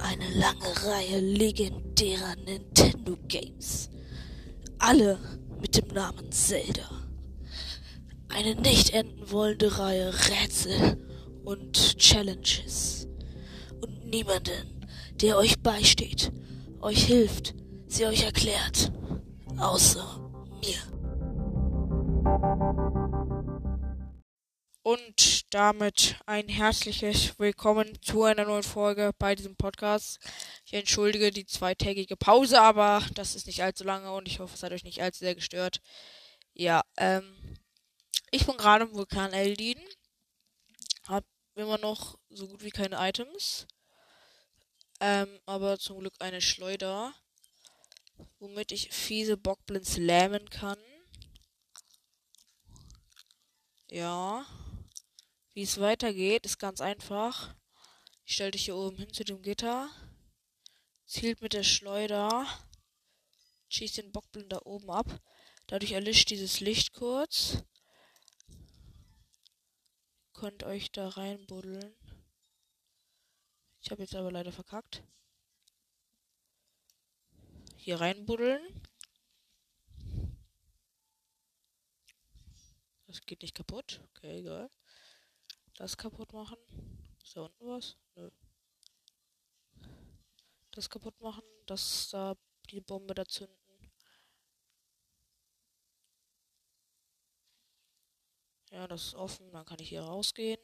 eine lange Reihe legendärer Nintendo Games. Alle mit dem Namen Zelda. Eine nicht enden wollende Reihe Rätsel und Challenges. Und niemanden, der euch beisteht, euch hilft, sie euch erklärt. Außer mir. Und damit ein herzliches Willkommen zu einer neuen Folge bei diesem Podcast. Ich entschuldige die zweitägige Pause, aber das ist nicht allzu lange und ich hoffe, es hat euch nicht allzu sehr gestört. Ja, ähm, ich bin gerade im Vulkan Eldin. Hab immer noch so gut wie keine Items. Ähm, aber zum Glück eine Schleuder, womit ich fiese Bockblins lähmen kann. Ja. Wie es weitergeht, ist ganz einfach. Ich stelle dich hier oben hin zu dem Gitter. Zielt mit der Schleuder. Schießt den Bockblind da oben ab. Dadurch erlischt dieses Licht kurz. Könnt euch da reinbuddeln. Ich habe jetzt aber leider verkackt. Hier reinbuddeln. Das geht nicht kaputt. Okay, egal. Das kaputt machen. Ist da unten was? Nö. Das kaputt machen. Das da die Bombe da zünden. Ja, das ist offen. Dann kann ich hier rausgehen.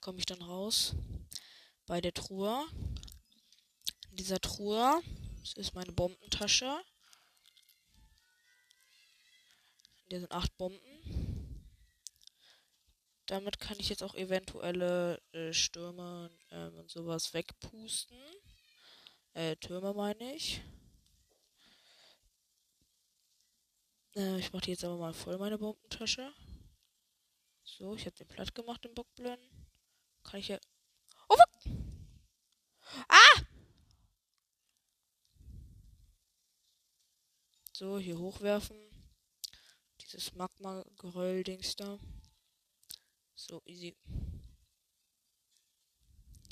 Komme ich dann raus. Bei der Truhe. In dieser Truhe ist meine Bombentasche. Hier sind acht Bomben. Damit kann ich jetzt auch eventuelle äh, Stürme äh, und sowas wegpusten. Äh, Türme meine ich. Äh, ich mache jetzt aber mal voll, meine Bombentasche. So, ich habe den platt gemacht, den Bockblenden. Kann ich ja... Oh, fuck! Ah! So, hier hochwerfen dieses Magma-Geröll-Dings da. So, easy.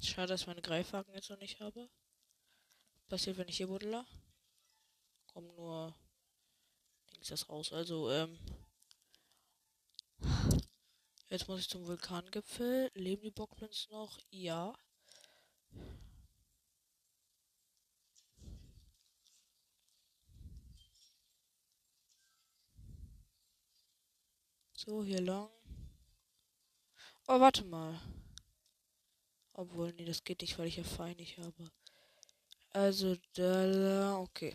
Schade, dass ich meine Greifhaken jetzt noch nicht habe. Passiert, wenn ich hier buddle. Kommen nur Dings das raus. Also, ähm. Jetzt muss ich zum Vulkangipfel. Leben die Bockblins noch? Ja. So, hier lang. Oh, warte mal. Obwohl, nee, das geht nicht, weil ich ja Fein nicht habe. Also, da lang, okay.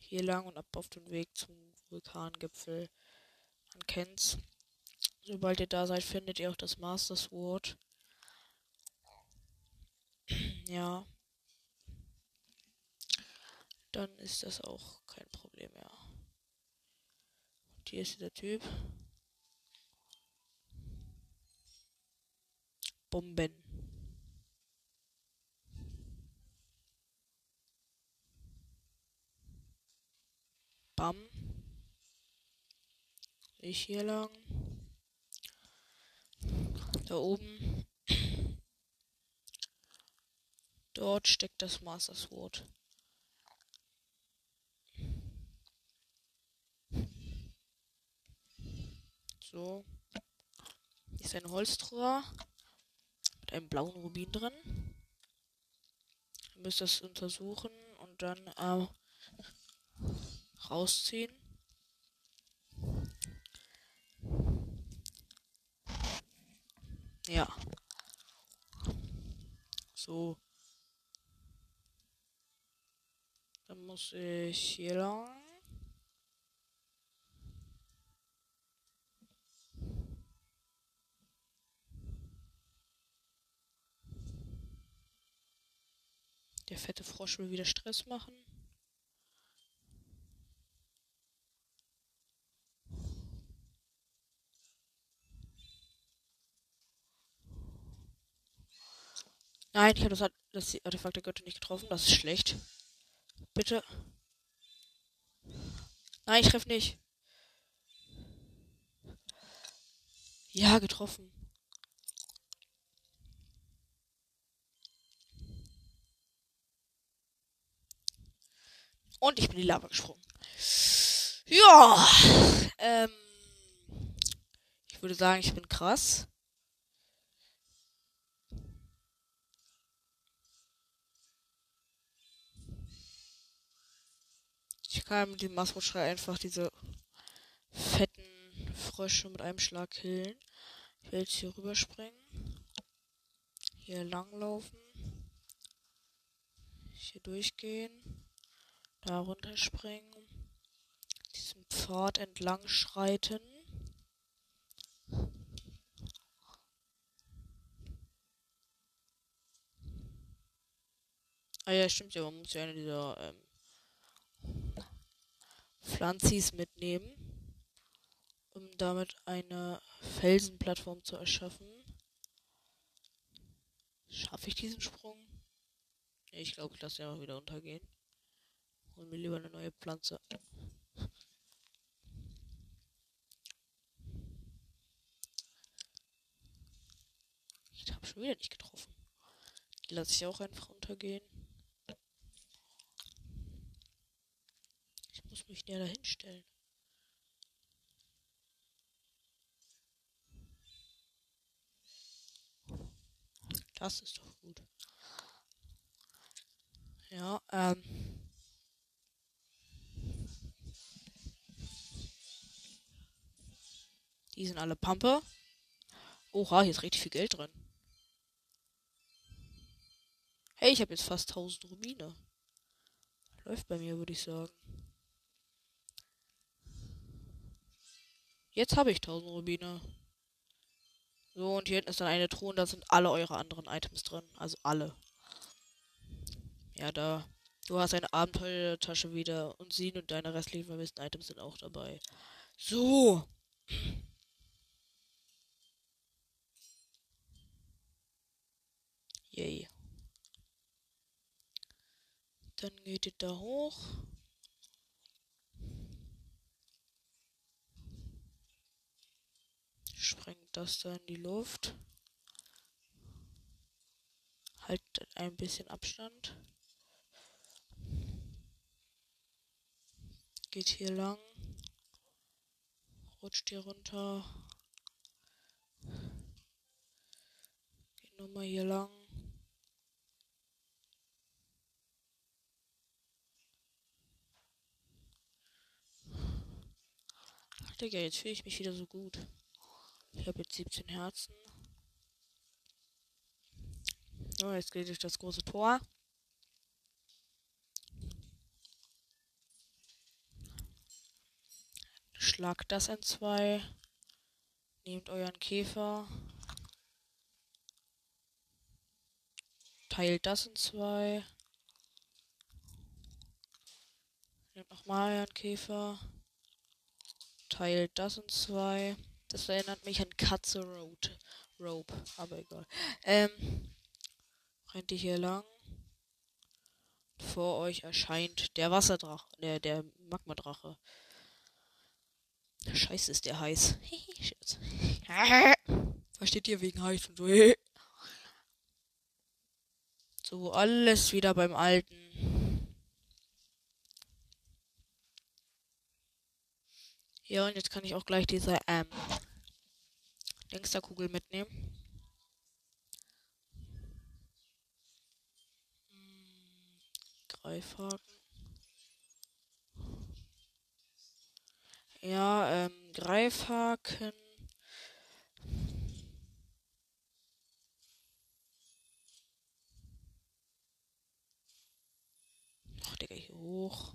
Hier lang und ab auf den Weg zum Vulkangipfel. Man kennt's. Sobald ihr da seid, findet ihr auch das Master Sword. ja. Dann ist das auch kein Problem mehr. Hier ist der Typ. Bomben. Bam. Ich hier lang. Da oben. Dort steckt das Master Sword. So. Hier ist ein Holztruhe mit einem blauen Rubin drin. Ihr müsst das untersuchen und dann äh, rausziehen. Ja. So. Dann muss ich hier lang. Der fette Frosch will wieder Stress machen. Nein, ich habe das, das Artefakt der Götter nicht getroffen. Das ist schlecht. Bitte. Nein, ich treffe nicht. Ja, getroffen. Und ich bin in die Lava gesprungen. Ja. Ähm. Ich würde sagen, ich bin krass. Ich kann mit dem Masroschrei einfach diese fetten Frösche mit einem Schlag killen. Ich will jetzt hier rüberspringen. Hier langlaufen. Hier durchgehen. Da runterspringen. Diesen Pfad entlang schreiten. Ah ja, stimmt ja, man muss ja eine dieser ähm, Pflanzis mitnehmen, um damit eine Felsenplattform zu erschaffen. Schaffe ich diesen Sprung? Ich glaube, ich lasse ihn einfach wieder untergehen. Hol mir lieber eine neue Pflanze. Ich habe schon wieder nicht getroffen. Die lasse ich auch einfach untergehen. muss mich näher dahin stellen. Das ist doch gut. Ja, ähm. Die sind alle Pampe. Oha, hier ist richtig viel Geld drin. Hey, ich habe jetzt fast 1000 Rubine. Läuft bei mir, würde ich sagen. Jetzt habe ich 1000 Rubine. So, und hier hinten ist dann eine Truhe und da sind alle eure anderen Items drin. Also alle. Ja, da. Du hast eine Abenteuertasche wieder und sie und deine restlichen vermissten Items sind auch dabei. So. Yay. Dann geht ihr da hoch. sprengt das da in die Luft. Haltet ein bisschen Abstand. Geht hier lang. Rutscht hier runter. Geht nochmal hier lang. Digga, jetzt fühle ich mich wieder so gut. Ich habe jetzt 17 Herzen. So, jetzt geht durch das große Tor. Schlagt das in zwei. Nehmt euren Käfer. Teilt das in zwei. Nehmt nochmal euren Käfer. Teilt das in zwei. Das erinnert mich an Katze Road. Rope, aber egal. Ähm, rennt ihr hier lang. Vor euch erscheint der Wasserdrache, der, der Magmadrache. Scheiße, ist der heiß. Versteht ihr wegen heiß und so. so, alles wieder beim Alten. Ja, und jetzt kann ich auch gleich diese ähm, Dingsterkugel mitnehmen. Hm, Greifhaken. Ja, ähm, Greifhaken. Ach, Digga, hier hoch.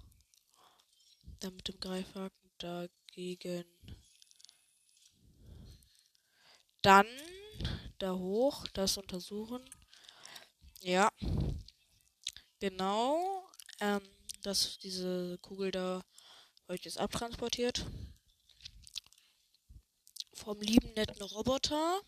Dann mit dem Greifhaken dagegen dann da hoch, das untersuchen. Ja. Genau. Ähm, dass diese Kugel da euch jetzt abtransportiert. Vom lieben netten Roboter.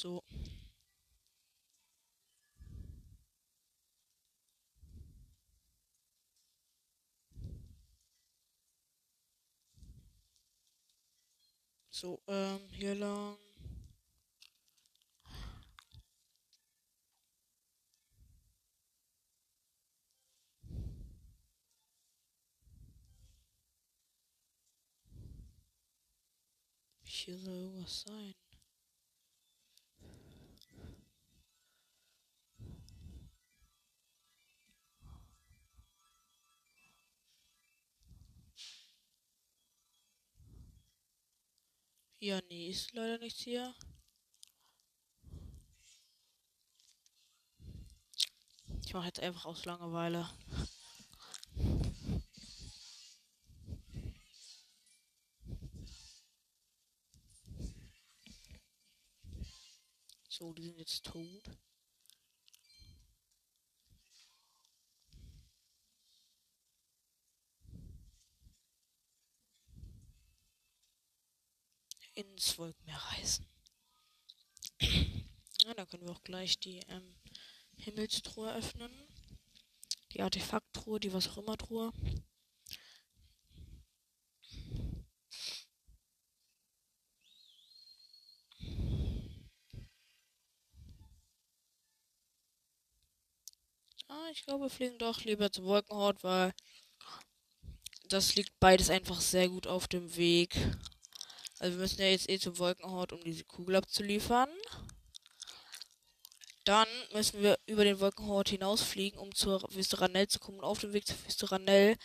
So. So, ähm, hier lang. Hier soll irgendwas sein. Ja, nee, ist leider nichts hier. Ich mache jetzt einfach aus Langeweile. So, die sind jetzt tot. Ins Wolkenmeer reisen. Ja, dann können wir auch gleich die ähm, Himmelstruhe öffnen. Die Artefakttruhe, die was auch immer Truhe. Ah, ich glaube, wir fliegen doch lieber zum Wolkenhort, weil das liegt beides einfach sehr gut auf dem Weg. Also wir müssen ja jetzt eh zum Wolkenhort, um diese Kugel abzuliefern. Dann müssen wir über den Wolkenhort hinausfliegen, um zur Wüste Ranell zu kommen. Und auf dem Weg zur Wüste Ranell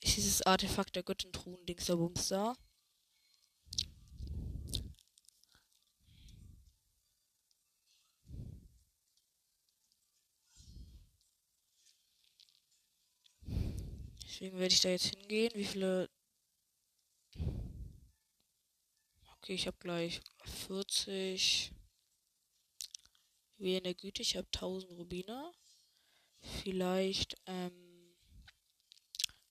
ist dieses Artefakt der Göttentruhen, Dings der Bums da. Deswegen werde ich da jetzt hingehen. Wie viele. Okay, ich habe gleich 40. Wie Güte, ich habe 1000 Rubine. Vielleicht ähm,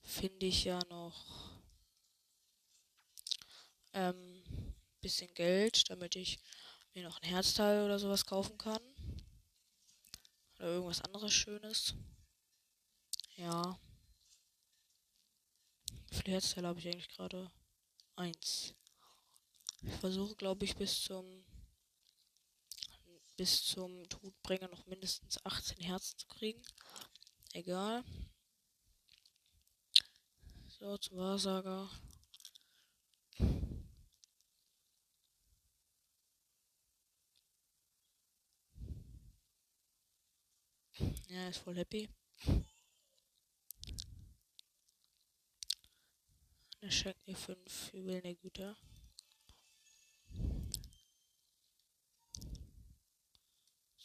finde ich ja noch ähm, bisschen Geld, damit ich mir noch ein Herzteil oder sowas kaufen kann. Oder irgendwas anderes Schönes. Ja. Wie viele Herzteile habe ich eigentlich gerade? Eins. Ich versuche, glaube ich, bis zum bis zum Todbringer noch mindestens 18 Herzen zu kriegen. Egal. So, zum Wahrsager. Ja, ist voll happy. Er schenkt mir 5 Juwelen Güter.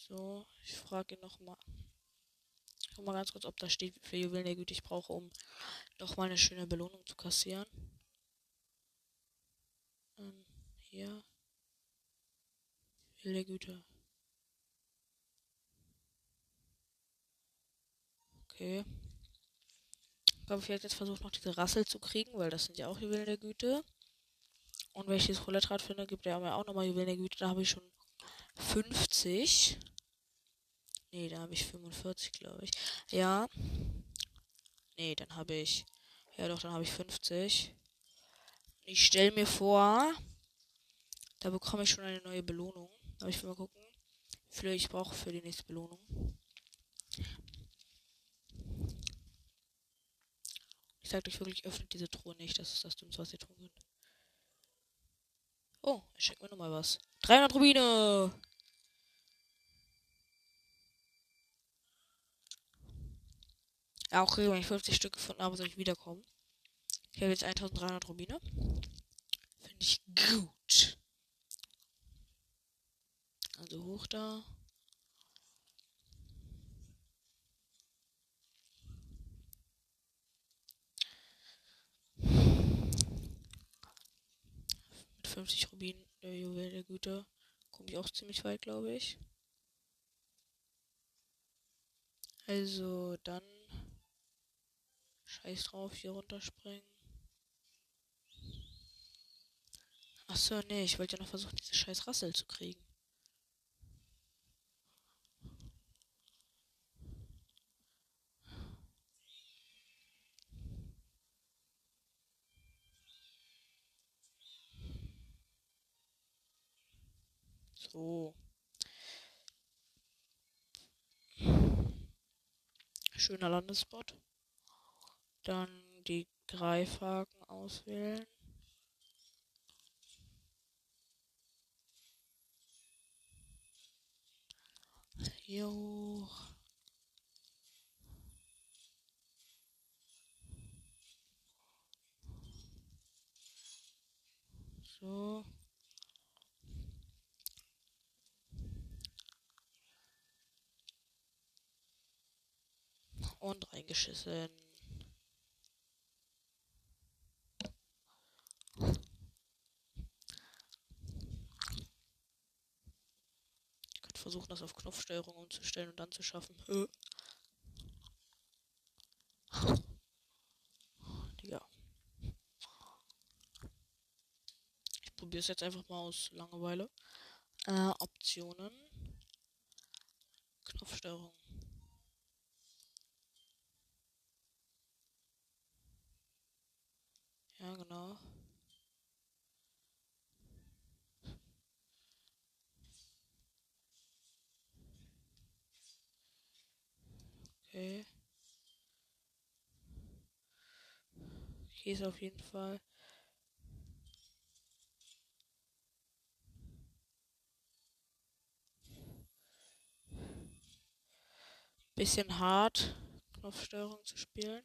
So, ich frage ihn nochmal. Guck mal ganz kurz, ob da steht, wie viel Juwelen der Güte ich brauche, um nochmal eine schöne Belohnung zu kassieren. Ähm, hier. Der Güte. Okay. Ich glaube, ich werde jetzt versuchen, noch diese Rassel zu kriegen, weil das sind ja auch Juwelen der Güte. Und wenn ich dieses Roulette-Rad finde, gibt er mir auch nochmal Juwelen der Güte. Da habe ich schon 50. Nee, da habe ich 45, glaube ich. Ja. Nee, dann habe ich. Ja, doch, dann habe ich 50. Ich stelle mir vor, da bekomme ich schon eine neue Belohnung. Aber ich will mal gucken, wie viel ich brauche für die nächste Belohnung. Ich sage euch wirklich, öffnet diese Truhe nicht. Das ist das Dümmste, was ihr tun könnt. Oh, er schenkt mir nochmal was. 300 Rubine! Auch wenn ich 50 Stück gefunden habe, soll ich wiederkommen. Ich habe jetzt 1300 Rubine. Finde ich gut. Also hoch da. Mit 50 Rubinen der Juwel der Güte komme ich auch ziemlich weit, glaube ich. Also dann Scheiß drauf, hier runterspringen. Achso, nee, ich wollte ja noch versuchen, diese scheiß Rassel zu kriegen. So. Schöner Landespot. Dann die Greifhaken auswählen. Hier. So. Und reingeschissen. Ich könnte versuchen, das auf Knopfsteuerung umzustellen und dann zu schaffen. Digga. Ich probiere es jetzt einfach mal aus Langeweile. Äh, Optionen. Knopfsteuerung. Ja, genau. Okay. Hier ist auf jeden Fall. Bisschen hart, Knopfsteuerung zu spielen.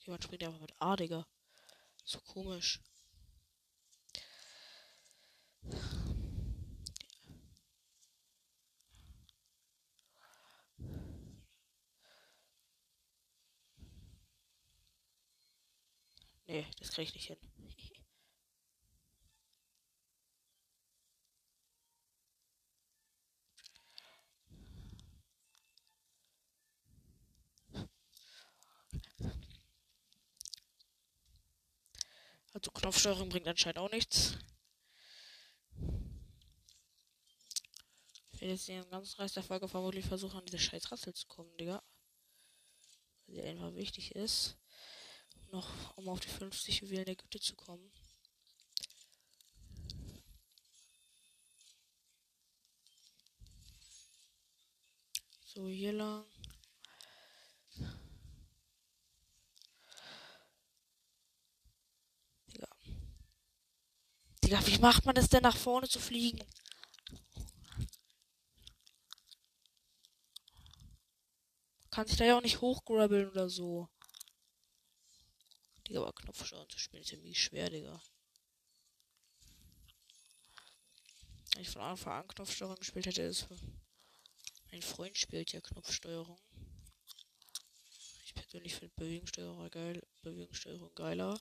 Jemand springt einfach mit A, Digga. So komisch. Nee, das krieg ich nicht hin. Also Knopfsteuerung bringt anscheinend auch nichts. Werde jetzt den ganzen Rest der Folge vermutlich versuchen, an diese scheiß Rassel zu kommen, Digga. Weil die einfach wichtig ist. Noch, um auf die 50 Juwelen der Güte zu kommen. So, hier lang. Digga. Digga, wie macht man es denn nach vorne zu fliegen? Kann sich da ja auch nicht hochgrabbeln oder so. Digga, aber Knopfsteuerung zu spielen ist ja mies schwer, Digga. Wenn ich von Anfang an Knopfsteuerung gespielt hätte, ist mein Freund spielt ja Knopfsteuerung. Ich persönlich finde Bewegungssteuerung geil, Bewegungssteuerung geiler.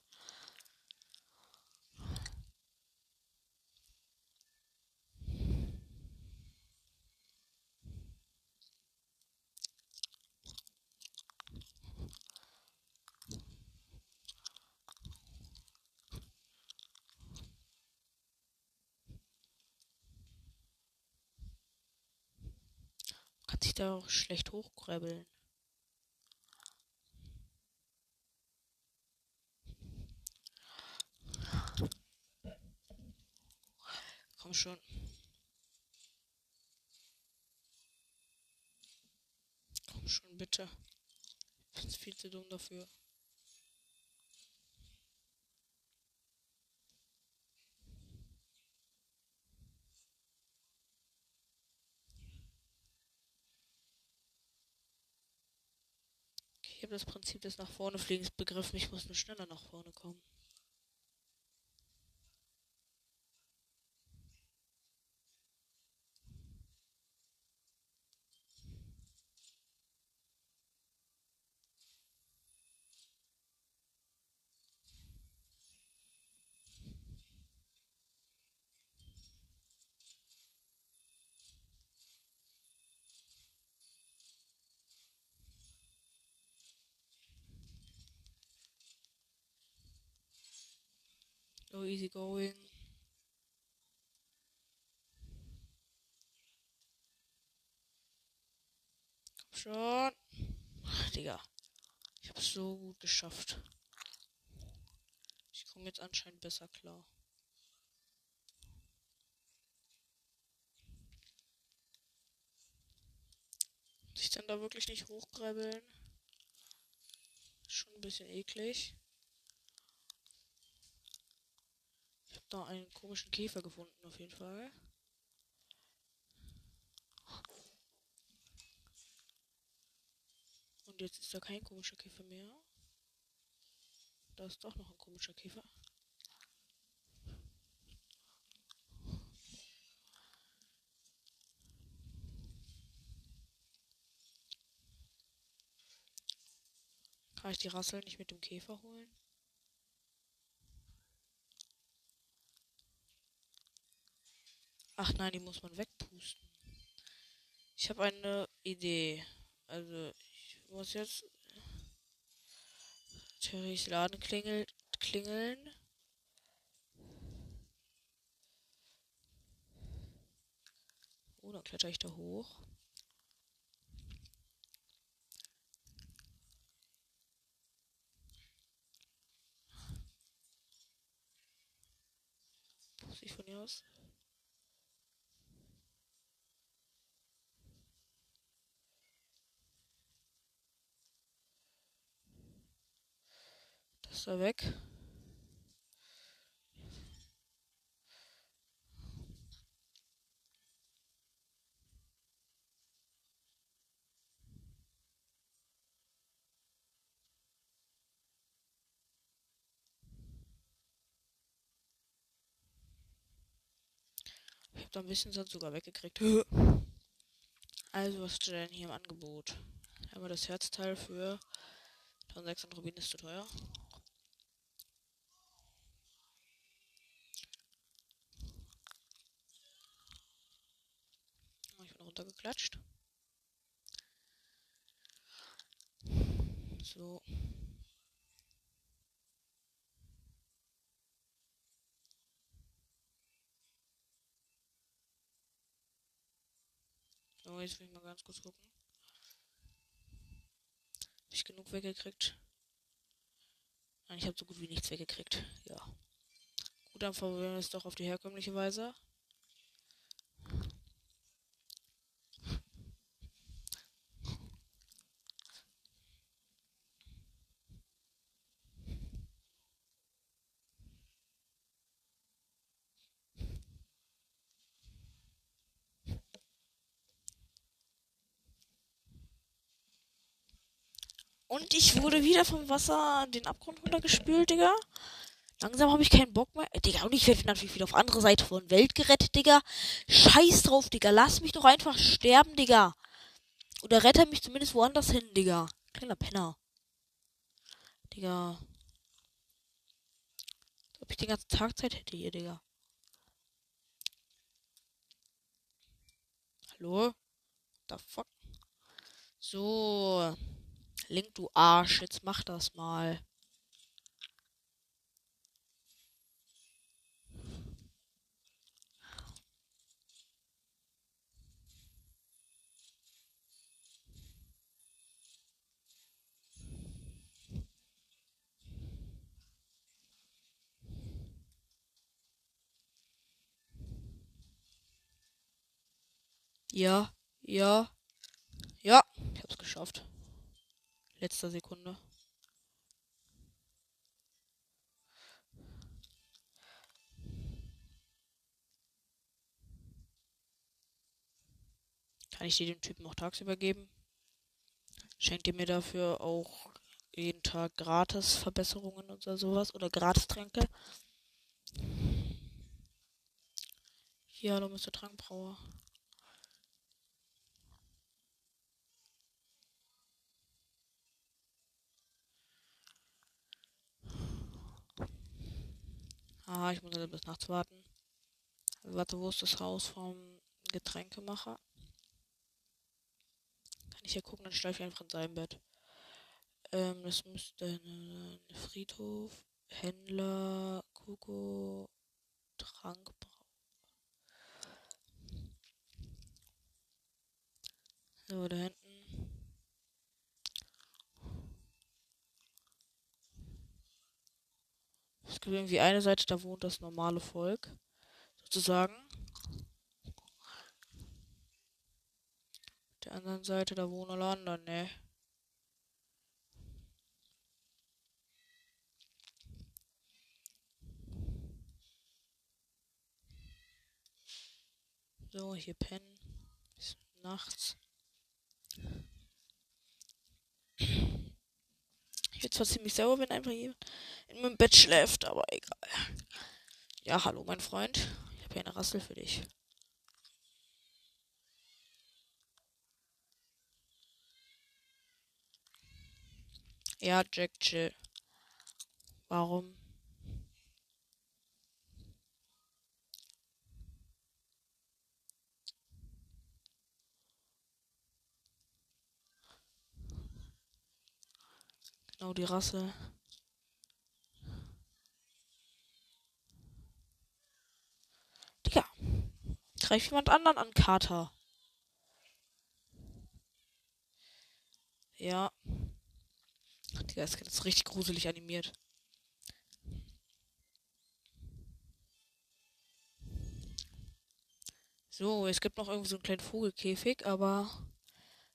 Kann sich da auch schlecht hochkrabbeln. Komm schon. Komm schon, bitte. Ich bin viel zu dumm dafür. Ich habe das Prinzip des nach vorne Fliegens begriffen. Ich muss nur schneller nach vorne kommen. So easy going. Komm schon. Ach, Digga. Ich hab's so gut geschafft. Ich komme jetzt anscheinend besser klar. Sich dann da wirklich nicht hochgräbeln. Schon ein bisschen eklig. Ich habe da einen komischen Käfer gefunden, auf jeden Fall. Und jetzt ist da kein komischer Käfer mehr. Da ist doch noch ein komischer Käfer. Kann ich die Rassel nicht mit dem Käfer holen? Ach nein, die muss man wegpusten. Ich habe eine Idee. Also, ich muss jetzt Terrys Laden klingelt, klingeln. Oh, dann kletter ich da hoch. Muss ich von hier aus? Ist er weg. Ich habe da ein bisschen Sand sogar weggekriegt. Also, was steht denn hier im Angebot? Einmal das Herzteil für 1600 Rubin ist zu teuer. Oh, ich bin runtergeklatscht. So. So, jetzt will ich mal ganz kurz gucken. Hab ich genug weggekriegt? Nein, ich habe so gut wie nichts weggekriegt. Ja. Gut, dann verwirren wir es doch auf die herkömmliche Weise. Und ich wurde wieder vom Wasser den Abgrund runtergespült, Digga. Langsam habe ich keinen Bock mehr. Äh, Digga, und ich werde natürlich wieder auf andere Seite von Welt gerettet, Digga. Scheiß drauf, Digga. Lass mich doch einfach sterben, Digga. Oder rette mich zumindest woanders hin, Digga. Kleiner Penner. Digga. Ob ich den ganzen Tag Zeit hätte hier, Digga. Hallo? What the fuck? So. Link, du Arsch. Jetzt mach das mal. Ja, ja, ja, ich hab's geschafft. Letzter Sekunde. Kann ich dir den Typen auch tagsüber geben? Schenkt ihr mir dafür auch jeden Tag gratis Verbesserungen oder sowas? Oder Gratistränke? Hier, hallo, Mr. Trankbrauer. Ah, ich muss bis nachts warten. Warte, wo ist das Haus vom Getränkemacher? Kann ich ja gucken, dann schleife ich einfach in seinem Bett. Ähm, das müsste ein Friedhof, Händler, Kuko, Trankbrau. So, da hinten. Gibt irgendwie eine Seite, da wohnt das normale Volk. Sozusagen. Der anderen Seite, da wohnen alle anderen, ne? So, hier pennen. Bis nachts. Bin zwar ziemlich sauer, wenn einfach jemand in meinem Bett schläft, aber egal. Ja, hallo, mein Freund. Ich habe hier eine Rassel für dich. Ja, Jack, chill. Warum? Genau die Rasse. Digga. Greif jemand anderen an, Kater. Ja. Digga, das ist richtig gruselig animiert. So, es gibt noch irgendwie so einen kleinen Vogelkäfig, aber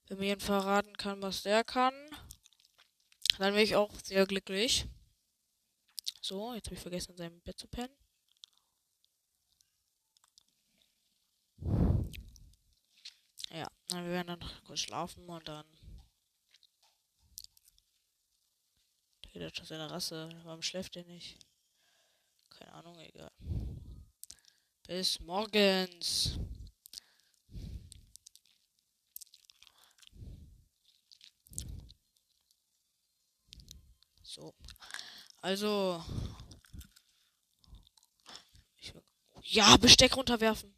wenn mir jemand verraten kann, was der kann, dann wäre ich auch sehr glücklich. So, jetzt habe ich vergessen, in seinem Bett zu pennen. Ja, dann wir werden dann kurz schlafen und dann. Der geht schon seine Rasse. Warum schläft er nicht? Keine Ahnung, egal. Bis morgens. So. Also. Ja, Besteck runterwerfen.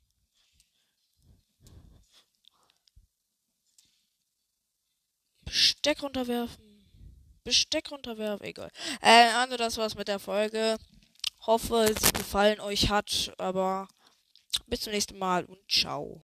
Besteck runterwerfen. Besteck runterwerfen. Egal. Äh, also das war's mit der Folge. Hoffe, sie gefallen euch hat. Aber bis zum nächsten Mal und ciao.